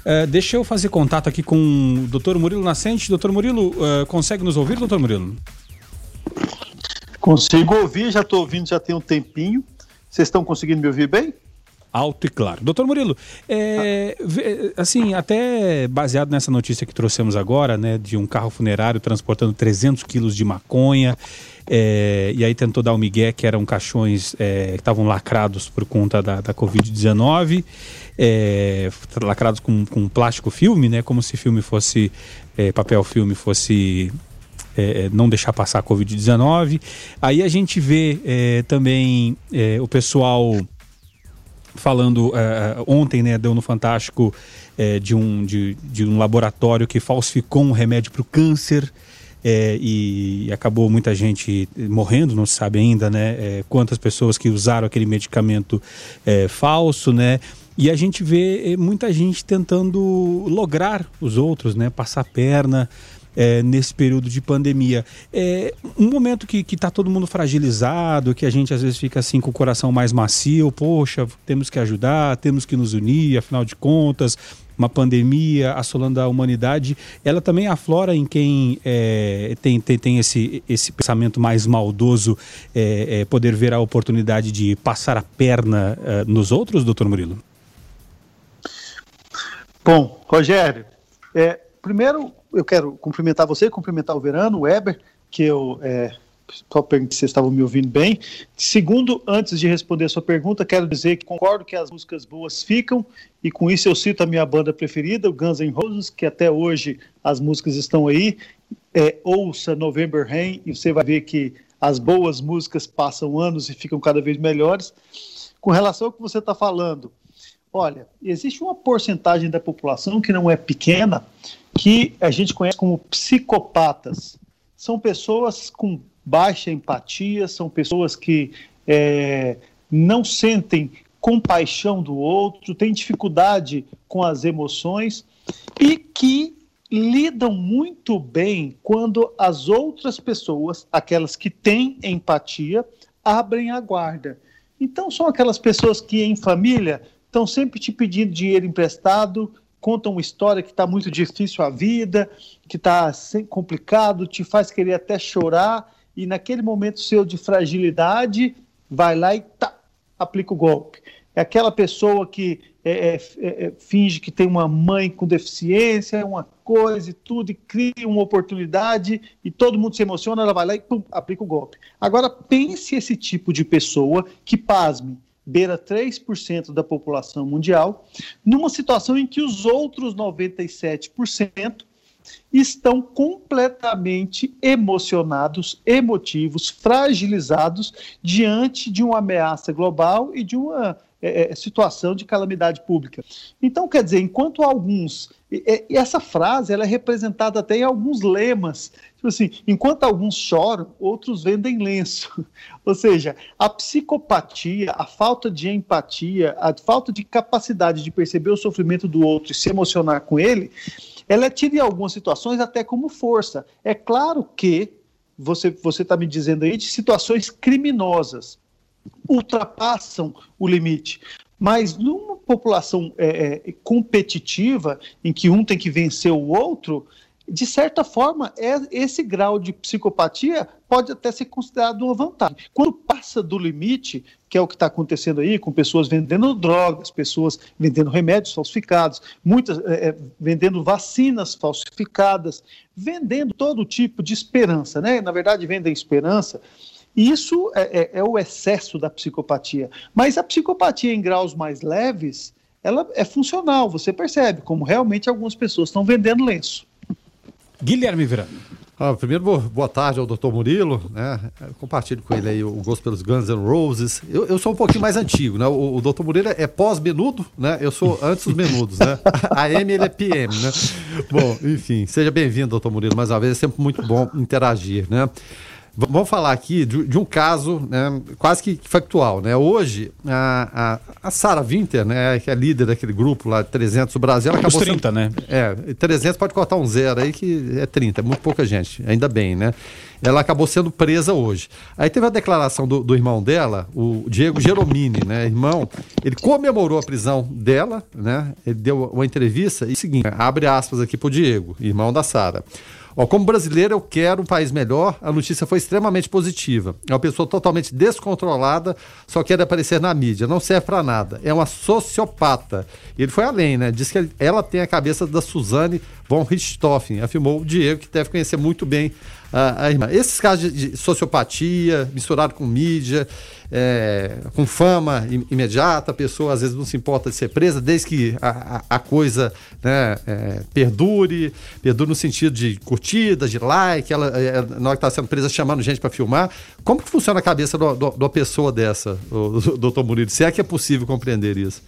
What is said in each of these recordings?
Uh, deixa eu fazer contato aqui com o doutor Murilo Nascente. Doutor Murilo, uh, consegue nos ouvir, doutor Murilo? Consigo ouvir, já estou ouvindo já tem um tempinho. Vocês estão conseguindo me ouvir bem? Alto e claro. Doutor Murilo, é, assim, até baseado nessa notícia que trouxemos agora, né, de um carro funerário transportando 300 quilos de maconha, é, e aí tentou dar o migué que eram caixões é, que estavam lacrados por conta da, da Covid-19, é, lacrados com, com plástico filme, né, como se filme fosse, é, papel filme fosse é, não deixar passar a Covid-19. Aí a gente vê também o pessoal falando uh, ontem, né, deu no Fantástico de, um, de, de, um laboratório que falsificou um remédio para o câncer. É, e acabou muita gente morrendo, não se sabe ainda, né? É, quantas pessoas que usaram aquele medicamento é, falso, né? E a gente vê muita gente tentando lograr os outros, né? Passar perna, é, nesse período de pandemia. É um momento que está todo mundo fragilizado, que a gente às vezes fica assim com o coração mais macio, poxa, temos que ajudar, temos que nos unir, afinal de contas, uma pandemia assolando a humanidade, ela também aflora em quem é, tem, tem, tem esse, esse pensamento mais maldoso, é, é, poder ver a oportunidade de passar a perna é, nos outros, doutor Murilo? Bom, Rogério, é, primeiro eu quero cumprimentar você, cumprimentar o Verano, o Weber, que eu é, só pergunto se vocês estavam me ouvindo bem. Segundo, antes de responder a sua pergunta, quero dizer que concordo que as músicas boas ficam, e com isso eu cito a minha banda preferida, o Guns N' Roses, que até hoje as músicas estão aí. É, ouça November Rain e você vai ver que as boas músicas passam anos e ficam cada vez melhores. Com relação ao que você está falando, olha, existe uma porcentagem da população que não é pequena, que a gente conhece como psicopatas. São pessoas com baixa empatia, são pessoas que é, não sentem compaixão do outro, têm dificuldade com as emoções e que lidam muito bem quando as outras pessoas, aquelas que têm empatia, abrem a guarda. Então, são aquelas pessoas que em família estão sempre te pedindo dinheiro emprestado, conta uma história que está muito difícil a vida, que está complicado, te faz querer até chorar, e naquele momento seu de fragilidade, vai lá e tá, aplica o golpe. É aquela pessoa que é, é, é, é finge que tem uma mãe com deficiência, uma coisa e tudo, e cria uma oportunidade, e todo mundo se emociona, ela vai lá e pum, aplica o golpe. Agora, pense esse tipo de pessoa que, pasme, beira 3% da população mundial, numa situação em que os outros 97% estão completamente emocionados, emotivos, fragilizados diante de uma ameaça global e de uma é, é situação de calamidade pública. Então, quer dizer, enquanto alguns. E, e essa frase ela é representada até em alguns lemas Tipo assim, enquanto alguns choram, outros vendem lenço. Ou seja, a psicopatia, a falta de empatia, a falta de capacidade de perceber o sofrimento do outro e se emocionar com ele, ela é tida em algumas situações até como força. É claro que você está me dizendo aí de situações criminosas ultrapassam o limite. Mas numa população é, é, competitiva, em que um tem que vencer o outro, de certa forma, é, esse grau de psicopatia pode até ser considerado uma vantagem. Quando passa do limite, que é o que está acontecendo aí, com pessoas vendendo drogas, pessoas vendendo remédios falsificados, muitas é, é, vendendo vacinas falsificadas, vendendo todo tipo de esperança, né? Na verdade, vendem esperança. Isso é, é, é o excesso da psicopatia. Mas a psicopatia em graus mais leves, ela é funcional. Você percebe como realmente algumas pessoas estão vendendo lenço. Guilherme Verano. Ah, primeiro, boa tarde ao Dr. Murilo, né? Compartilho com ele aí o gosto pelos Guns N' Roses. Eu, eu sou um pouquinho mais antigo, né? O, o Dr. Murilo é pós-menudo, né? Eu sou antes dos menudos, né? A M, ele é PM, né? Bom, enfim, seja bem-vindo, Dr. Murilo, mais uma vez. É sempre muito bom interagir, né? Vamos falar aqui de, de um caso né, quase que factual. Né? Hoje, a, a, a Sara Winter, né, que é líder daquele grupo lá, 300 do Brasil, ela acabou Os 30, sendo, né? É, 300 pode cortar um zero aí, que é 30, é muito pouca gente, ainda bem, né? Ela acabou sendo presa hoje. Aí teve a declaração do, do irmão dela, o Diego Geromini, né, irmão, ele comemorou a prisão dela, né? Ele deu uma entrevista e seguinte, abre aspas aqui pro Diego, irmão da Sara. Ó, como brasileiro, eu quero um país melhor. A notícia foi extremamente positiva. É uma pessoa totalmente descontrolada, só quer aparecer na mídia. Não serve para nada. É uma sociopata. Ele foi além, né? Diz que ela tem a cabeça da Suzane von Richthofen, afirmou o Diego, que deve conhecer muito bem a, a irmã. Esses casos de, sociopatia, misturado com mídia, é, com fama imediata, a pessoa às vezes não se importa de ser presa, desde que a, a, coisa né, é, perdure, perdure no sentido de curtida, de like, ela, é, na hora que está sendo presa, chamando gente para filmar. Como que funciona a cabeça de uma pessoa dessa, o, doutor Murilo? Se é que é possível compreender isso?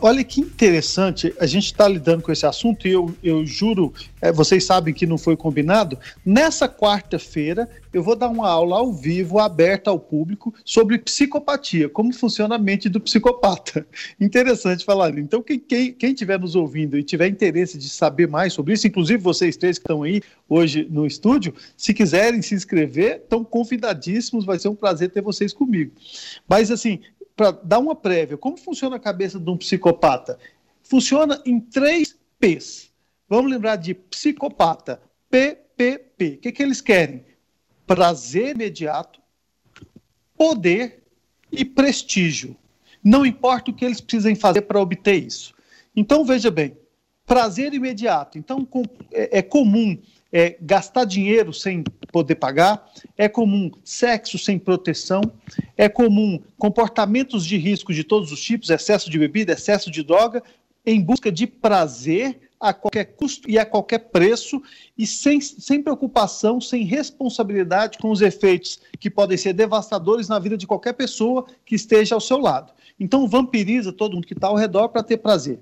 Olha que interessante, a gente está lidando com esse assunto e eu, eu juro, é, vocês sabem que não foi combinado. Nessa quarta-feira, eu vou dar uma aula ao vivo, aberta ao público, sobre psicopatia, como funciona a mente do psicopata. Interessante falar. Então, quem, quem, quem estiver nos ouvindo e tiver interesse de saber mais sobre isso, inclusive vocês três que estão aí hoje no estúdio, se quiserem se inscrever, estão convidadíssimos, vai ser um prazer ter vocês comigo. Mas, assim, para dar uma prévia, como funciona a cabeça de um psicopata? Funciona em três P's. Vamos lembrar de psicopata. PPP. O que, que eles querem? Prazer imediato, poder e prestígio. Não importa o que eles precisem fazer para obter isso. Então, veja bem, prazer imediato. Então, é, é comum é, gastar dinheiro sem poder pagar, é comum sexo sem proteção, é comum comportamentos de risco de todos os tipos, excesso de bebida, excesso de droga, em busca de prazer a qualquer custo e a qualquer preço, e sem, sem preocupação, sem responsabilidade com os efeitos que podem ser devastadores na vida de qualquer pessoa que esteja ao seu lado. Então, vampiriza todo mundo que está ao redor para ter prazer.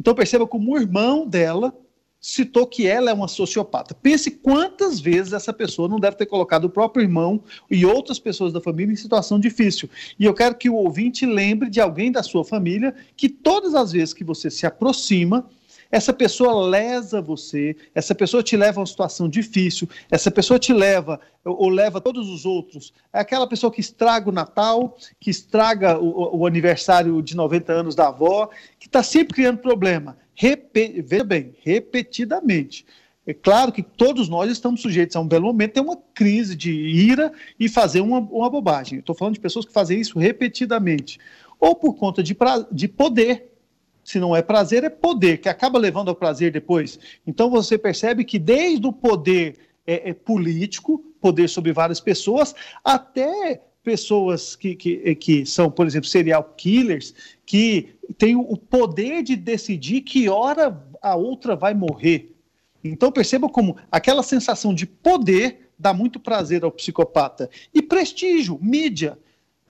Então, perceba como o irmão dela citou que ela é uma sociopata. Pense quantas vezes essa pessoa não deve ter colocado o próprio irmão e outras pessoas da família em situação difícil. E eu quero que o ouvinte lembre de alguém da sua família que todas as vezes que você se aproxima, essa pessoa lesa você, essa pessoa te leva a uma situação difícil, essa pessoa te leva ou leva todos os outros. É aquela pessoa que estraga o Natal, que estraga o, o aniversário de 90 anos da avó, que está sempre criando problema Repe... veja bem, repetidamente. É claro que todos nós estamos sujeitos a um belo momento ter uma crise de ira e fazer uma, uma bobagem. Estou falando de pessoas que fazem isso repetidamente. Ou por conta de, pra... de poder. Se não é prazer, é poder, que acaba levando ao prazer depois. Então você percebe que desde o poder é, é político, poder sobre várias pessoas, até pessoas que, que, que são, por exemplo, serial killers, que têm o poder de decidir que hora a outra vai morrer. Então perceba como aquela sensação de poder dá muito prazer ao psicopata. E prestígio, mídia.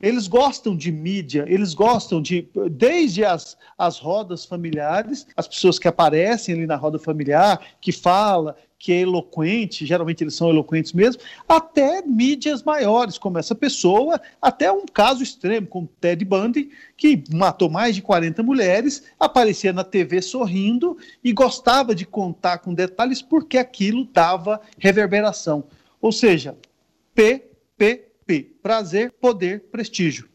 Eles gostam de mídia, eles gostam de, desde as, as rodas familiares, as pessoas que aparecem ali na roda familiar, que fala, que é eloquente, geralmente eles são eloquentes mesmo, até mídias maiores, como essa pessoa, até um caso extremo, como Ted Bundy, que matou mais de 40 mulheres, aparecia na TV sorrindo e gostava de contar com detalhes porque aquilo dava reverberação. Ou seja, PPP, prazer, poder, prestígio.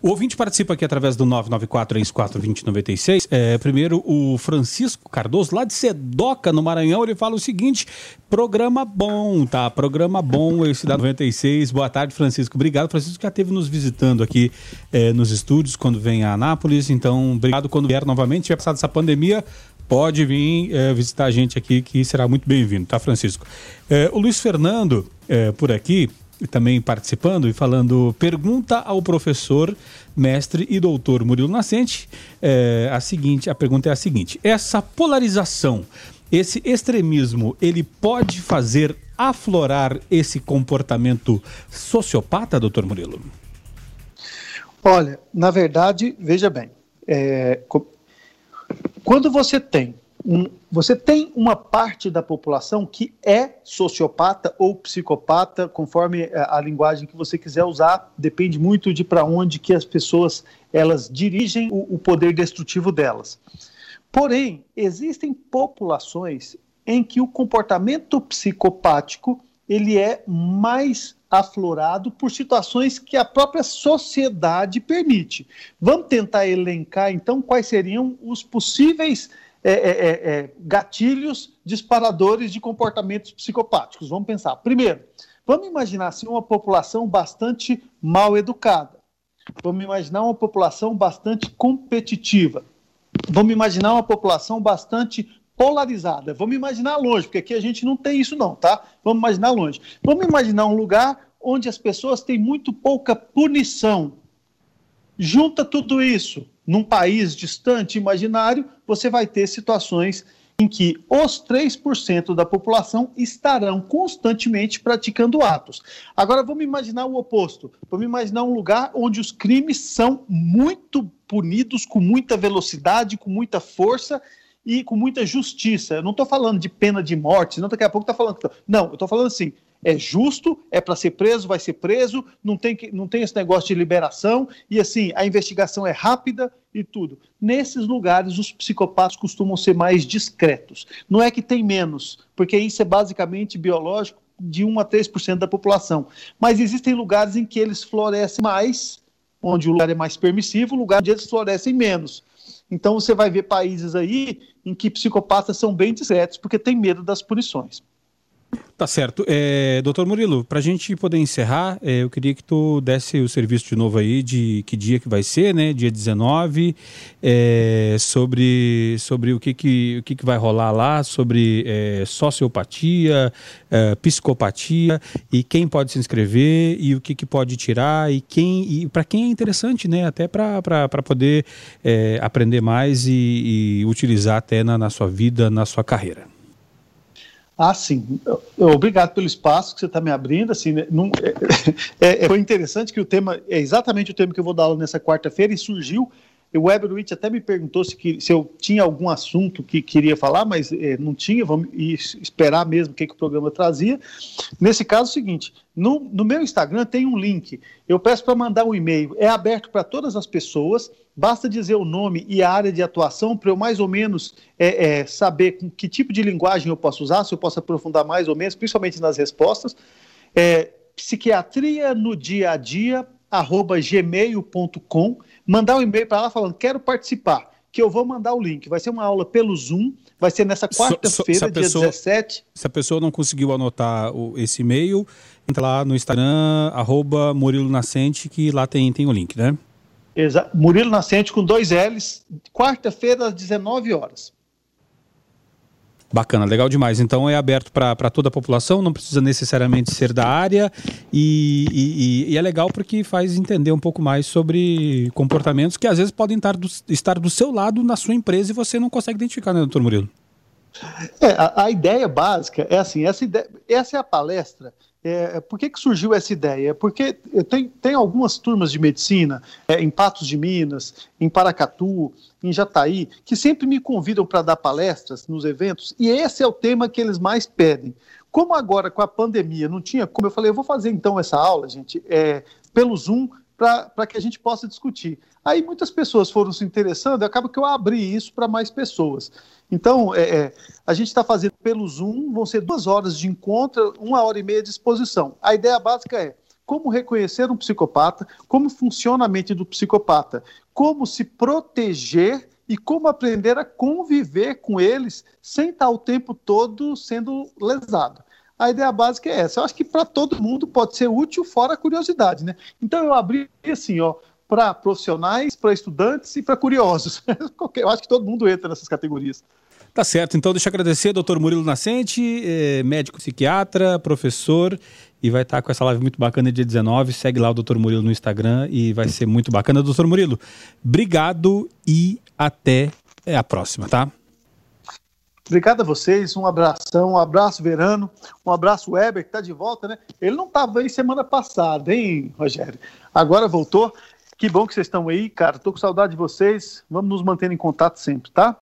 O ouvinte participa aqui através do 994-34-2096. É, primeiro, o Francisco Cardoso, lá de Sedoca, no Maranhão, ele fala o seguinte: programa bom, tá? Programa bom, esse da 96. Boa tarde, Francisco. Obrigado. Francisco já esteve nos visitando aqui é, nos estúdios quando vem a Anápolis. Então, obrigado quando vier novamente. Tiver passado essa pandemia, pode vir é, visitar a gente aqui, que será muito bem-vindo, tá, Francisco? É, o Luiz Fernando, é, por aqui, também participando e falando, pergunta ao professor, mestre e doutor Murilo Nascente, é, a seguinte, a pergunta é a seguinte, essa polarização, esse extremismo, ele pode fazer aflorar esse comportamento sociopata, doutor Murilo? Olha, na verdade, veja bem, é, quando você tem um, você tem uma parte da população que é sociopata ou psicopata, conforme a, a linguagem que você quiser usar, depende muito de para onde que as pessoas elas dirigem o, o poder destrutivo delas. Porém, existem populações em que o comportamento psicopático ele é mais aflorado por situações que a própria sociedade permite. Vamos tentar elencar, então, quais seriam os possíveis é, é, é, é, gatilhos disparadores de comportamentos psicopáticos. Vamos pensar. Primeiro, vamos imaginar assim, uma população bastante mal educada. Vamos imaginar uma população bastante competitiva. Vamos imaginar uma população bastante polarizada. Vamos imaginar longe, porque aqui a gente não tem isso não, tá? Vamos imaginar longe. Vamos imaginar um lugar onde as pessoas têm muito pouca punição. Junta tudo isso num país distante, imaginário, você vai ter situações em que os 3% da população estarão constantemente praticando atos. Agora vamos imaginar o oposto. Vamos imaginar um lugar onde os crimes são muito punidos com muita velocidade, com muita força e com muita justiça. Eu não estou falando de pena de morte, senão daqui a pouco está falando. Não, eu estou falando assim: é justo, é para ser preso, vai ser preso, não tem, que, não tem esse negócio de liberação, e assim, a investigação é rápida e tudo. Nesses lugares, os psicopatas costumam ser mais discretos. Não é que tem menos, porque isso é basicamente biológico de 1 a 3% da população. Mas existem lugares em que eles florescem mais, onde o lugar é mais permissivo, lugar onde eles florescem menos. Então você vai ver países aí em que psicopatas são bem discretos porque tem medo das punições. Tá certo. É, doutor Murilo, para a gente poder encerrar, é, eu queria que tu desse o serviço de novo aí de que dia que vai ser, né? Dia 19, é, sobre, sobre o, que, que, o que, que vai rolar lá, sobre é, sociopatia, é, psicopatia e quem pode se inscrever e o que, que pode tirar e quem e para quem é interessante, né? Até para poder é, aprender mais e, e utilizar até na, na sua vida, na sua carreira. Ah, sim. Obrigado pelo espaço que você está me abrindo. Assim, né? Não, é, é, foi interessante que o tema é exatamente o tema que eu vou dar nessa quarta-feira e surgiu. O Weberwitch até me perguntou se, que, se eu tinha algum assunto que queria falar, mas é, não tinha. Vamos esperar mesmo o que, que o programa trazia. Nesse caso, é o seguinte: no, no meu Instagram tem um link. Eu peço para mandar um e-mail. É aberto para todas as pessoas Basta dizer o nome e a área de atuação para eu mais ou menos é, é, saber com que tipo de linguagem eu posso usar, se eu posso aprofundar mais ou menos, principalmente nas respostas. É, psiquiatria no dia a dia, arroba gmail.com. Mandar um e-mail para lá falando, quero participar, que eu vou mandar o link. Vai ser uma aula pelo Zoom, vai ser nessa quarta-feira, dia pessoa, 17. Se a pessoa não conseguiu anotar o, esse e-mail, entra lá no Instagram, arroba Murilo Nascente, que lá tem, tem o link, né? Exa Murilo Nascente com dois L's, quarta-feira às 19 horas. Bacana, legal demais. Então é aberto para toda a população, não precisa necessariamente ser da área e, e, e, é legal porque faz entender um pouco mais sobre comportamentos que às vezes podem estar do, estar do seu lado na sua empresa e você não consegue identificar, né, doutor Murilo? É, a, a ideia básica é assim, essa, ideia, essa é a palestra é, por que, que surgiu essa ideia? Porque tem, tem algumas turmas de medicina, é, em Patos de Minas, em Paracatu, em Jataí, que sempre me convidam para dar palestras nos eventos, e esse é o tema que eles mais pedem. Como agora com a pandemia não tinha como, eu falei, eu vou fazer então essa aula, gente, é, pelo Zoom, para que a gente possa discutir. Aí muitas pessoas foram se interessando, e acaba que eu abri isso para mais pessoas. Então, é, é, a gente está fazendo pelo Zoom, vão ser duas horas de encontro, uma hora e meia de exposição. A ideia básica é como reconhecer um psicopata, como funciona a mente do psicopata, como se proteger e como aprender a conviver com eles sem estar o tempo todo sendo lesado. A ideia básica é essa. Eu acho que para todo mundo pode ser útil, fora a curiosidade, né? Então eu abri assim, ó, para profissionais, para estudantes e para curiosos. eu acho que todo mundo entra nessas categorias. Tá certo, então deixa eu agradecer, doutor Murilo Nascente, eh, médico psiquiatra, professor, e vai estar com essa live muito bacana dia 19. Segue lá o doutor Murilo no Instagram e vai ser muito bacana. Doutor Murilo, obrigado e até a próxima, tá? Obrigado a vocês, um abração, um abraço Verano, um abraço Weber, que está de volta, né? Ele não estava aí semana passada, hein, Rogério? Agora voltou. Que bom que vocês estão aí, cara. Tô com saudade de vocês. Vamos nos manter em contato sempre, tá?